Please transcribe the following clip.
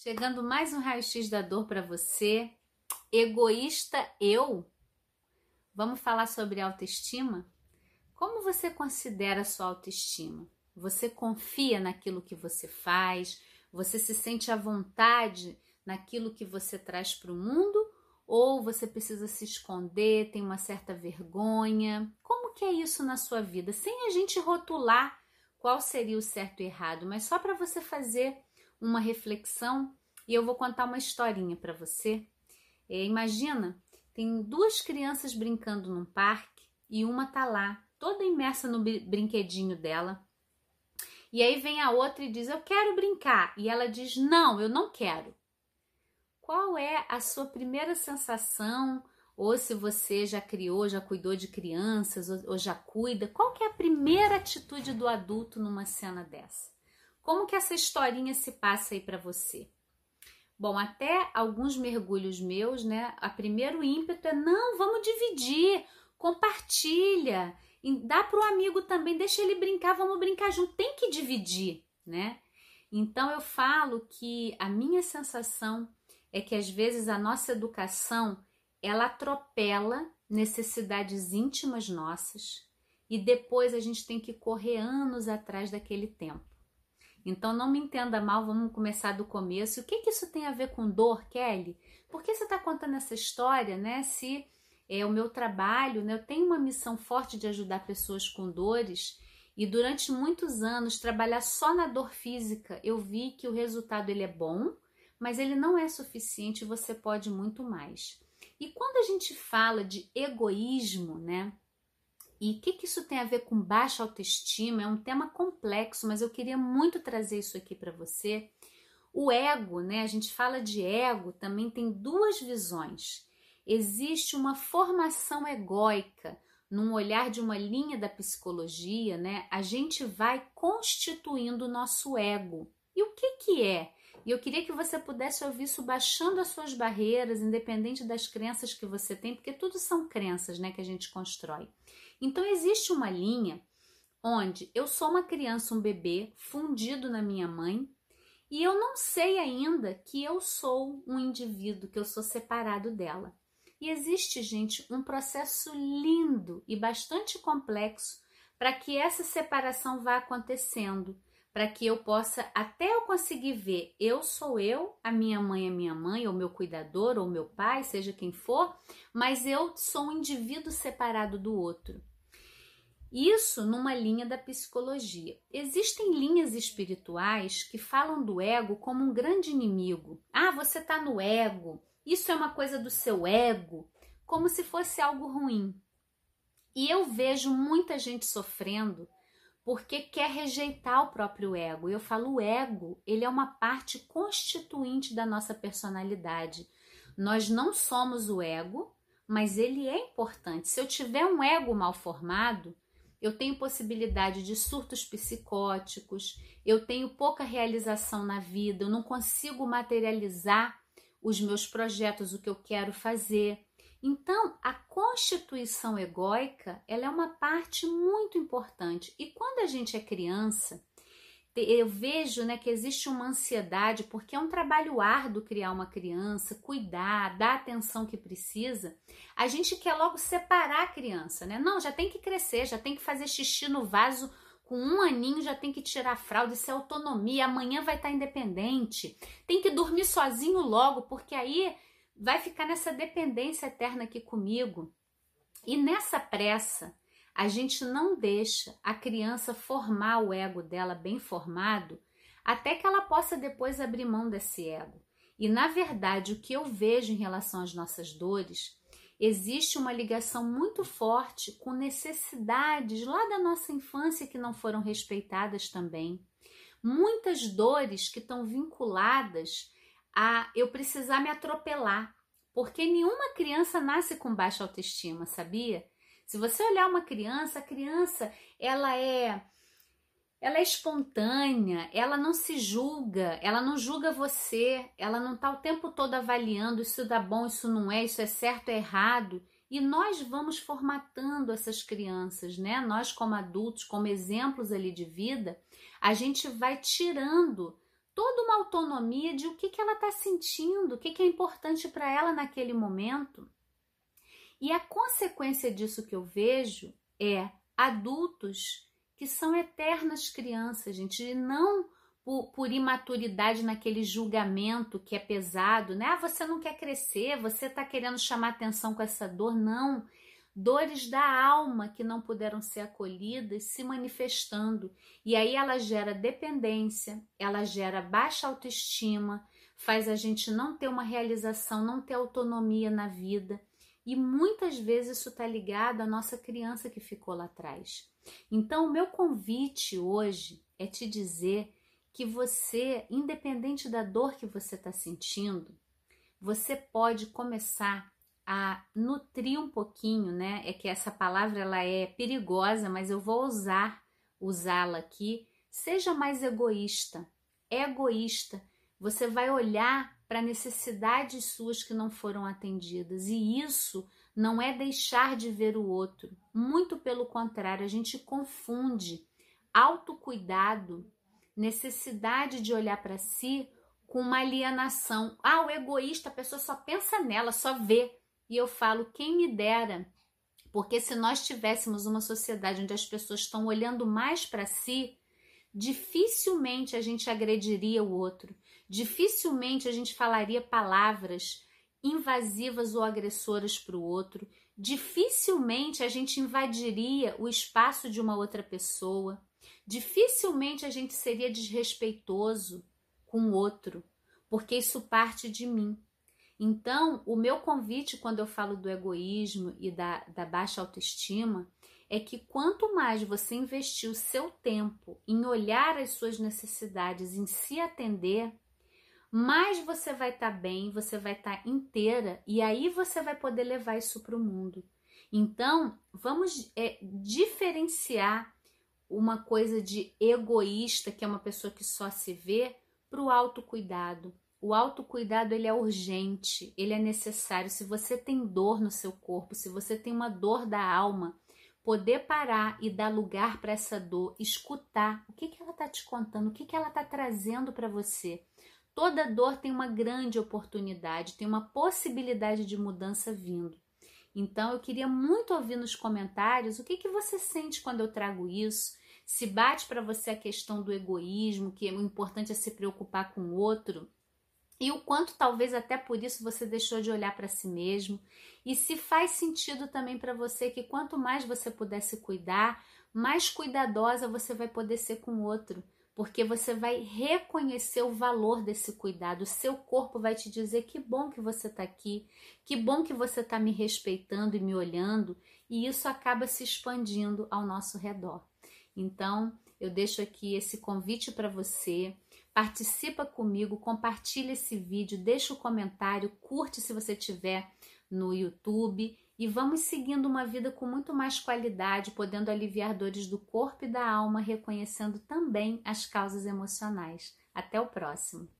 Chegando mais um raio-x da dor para você. Egoísta eu? Vamos falar sobre autoestima? Como você considera a sua autoestima? Você confia naquilo que você faz? Você se sente à vontade naquilo que você traz para o mundo? Ou você precisa se esconder, tem uma certa vergonha? Como que é isso na sua vida? Sem a gente rotular qual seria o certo e errado, mas só para você fazer uma reflexão e eu vou contar uma historinha para você. É, imagina, tem duas crianças brincando num parque e uma tá lá, toda imersa no brinquedinho dela. E aí vem a outra e diz: Eu quero brincar. E ela diz: Não, eu não quero. Qual é a sua primeira sensação? Ou se você já criou, já cuidou de crianças, ou, ou já cuida, qual que é a primeira atitude do adulto numa cena dessa? Como que essa historinha se passa aí para você? Bom, até alguns mergulhos meus, né? A primeiro ímpeto é não, vamos dividir, compartilha, dá para o amigo também, deixa ele brincar, vamos brincar junto, tem que dividir, né? Então eu falo que a minha sensação é que às vezes a nossa educação ela atropela necessidades íntimas nossas e depois a gente tem que correr anos atrás daquele tempo. Então não me entenda mal, vamos começar do começo. O que, que isso tem a ver com dor, Kelly? Por que você está contando essa história, né? Se é o meu trabalho, né? Eu tenho uma missão forte de ajudar pessoas com dores e durante muitos anos trabalhar só na dor física, eu vi que o resultado ele é bom, mas ele não é suficiente, você pode muito mais. E quando a gente fala de egoísmo, né? E o que, que isso tem a ver com baixa autoestima? É um tema complexo, mas eu queria muito trazer isso aqui para você. O ego, né? A gente fala de ego, também tem duas visões. Existe uma formação egóica, num olhar de uma linha da psicologia, né? A gente vai constituindo o nosso ego. E o que que é? E eu queria que você pudesse ouvir isso baixando as suas barreiras, independente das crenças que você tem, porque tudo são crenças, né, que a gente constrói. Então existe uma linha onde eu sou uma criança, um bebê fundido na minha mãe e eu não sei ainda que eu sou um indivíduo, que eu sou separado dela. E existe, gente, um processo lindo e bastante complexo para que essa separação vá acontecendo, para que eu possa até eu conseguir ver eu sou eu, a minha mãe é minha mãe, ou meu cuidador, ou meu pai, seja quem for, mas eu sou um indivíduo separado do outro. Isso numa linha da psicologia. Existem linhas espirituais que falam do ego como um grande inimigo. Ah, você está no ego, isso é uma coisa do seu ego, como se fosse algo ruim. E eu vejo muita gente sofrendo porque quer rejeitar o próprio ego. Eu falo, o ego, ele é uma parte constituinte da nossa personalidade. Nós não somos o ego, mas ele é importante. Se eu tiver um ego mal formado, eu tenho possibilidade de surtos psicóticos, eu tenho pouca realização na vida, eu não consigo materializar os meus projetos, o que eu quero fazer. Então, a constituição egóica, ela é uma parte muito importante. E quando a gente é criança, eu vejo né, que existe uma ansiedade, porque é um trabalho árduo criar uma criança, cuidar, dar a atenção que precisa. A gente quer logo separar a criança, né? Não, já tem que crescer, já tem que fazer xixi no vaso com um aninho, já tem que tirar a fralda, isso é autonomia, amanhã vai estar independente. Tem que dormir sozinho logo, porque aí vai ficar nessa dependência eterna aqui comigo. E nessa pressa, a gente não deixa a criança formar o ego dela bem formado até que ela possa depois abrir mão desse ego. E na verdade, o que eu vejo em relação às nossas dores, existe uma ligação muito forte com necessidades lá da nossa infância que não foram respeitadas também. Muitas dores que estão vinculadas a eu precisar me atropelar, porque nenhuma criança nasce com baixa autoestima, sabia? Se você olhar uma criança, a criança ela é ela é espontânea, ela não se julga, ela não julga você, ela não está o tempo todo avaliando isso dá bom, isso não é, isso é certo, é errado. E nós vamos formatando essas crianças, né? Nós, como adultos, como exemplos ali de vida, a gente vai tirando toda uma autonomia de o que, que ela está sentindo, o que, que é importante para ela naquele momento. E a consequência disso que eu vejo é adultos que são eternas crianças, gente, e não por, por, imaturidade naquele julgamento que é pesado, né? Ah, você não quer crescer, você está querendo chamar atenção com essa dor. Não. Dores da alma que não puderam ser acolhidas se manifestando. E aí ela gera dependência, ela gera baixa autoestima, faz a gente não ter uma realização, não ter autonomia na vida. E muitas vezes isso está ligado à nossa criança que ficou lá atrás. Então, o meu convite hoje é te dizer que você, independente da dor que você está sentindo, você pode começar a nutrir um pouquinho, né? É que essa palavra ela é perigosa, mas eu vou usar usá-la aqui. Seja mais egoísta. Egoísta. Você vai olhar para necessidades suas que não foram atendidas e isso não é deixar de ver o outro. Muito pelo contrário, a gente confunde autocuidado necessidade de olhar para si com uma alienação. Ah, o egoísta, a pessoa só pensa nela, só vê. E eu falo, quem me dera, porque se nós tivéssemos uma sociedade onde as pessoas estão olhando mais para si, dificilmente a gente agrediria o outro, dificilmente a gente falaria palavras invasivas ou agressoras para o outro, dificilmente a gente invadiria o espaço de uma outra pessoa. Dificilmente a gente seria desrespeitoso com o outro, porque isso parte de mim. Então, o meu convite quando eu falo do egoísmo e da, da baixa autoestima é que quanto mais você investir o seu tempo em olhar as suas necessidades, em se atender, mais você vai estar tá bem, você vai estar tá inteira e aí você vai poder levar isso para o mundo. Então, vamos é, diferenciar uma coisa de egoísta, que é uma pessoa que só se vê, para o autocuidado. O autocuidado ele é urgente, ele é necessário. Se você tem dor no seu corpo, se você tem uma dor da alma, poder parar e dar lugar para essa dor, escutar o que, que ela está te contando, o que, que ela está trazendo para você. Toda dor tem uma grande oportunidade, tem uma possibilidade de mudança vindo. Então eu queria muito ouvir nos comentários o que, que você sente quando eu trago isso. Se bate para você a questão do egoísmo, que o importante é se preocupar com o outro, e o quanto talvez até por isso você deixou de olhar para si mesmo, e se faz sentido também para você que quanto mais você puder se cuidar, mais cuidadosa você vai poder ser com o outro porque você vai reconhecer o valor desse cuidado. O seu corpo vai te dizer que bom que você está aqui, que bom que você está me respeitando e me olhando, e isso acaba se expandindo ao nosso redor. Então, eu deixo aqui esse convite para você. Participa comigo, compartilha esse vídeo, deixa o um comentário, curte se você tiver no YouTube e vamos seguindo uma vida com muito mais qualidade, podendo aliviar dores do corpo e da alma, reconhecendo também as causas emocionais. Até o próximo!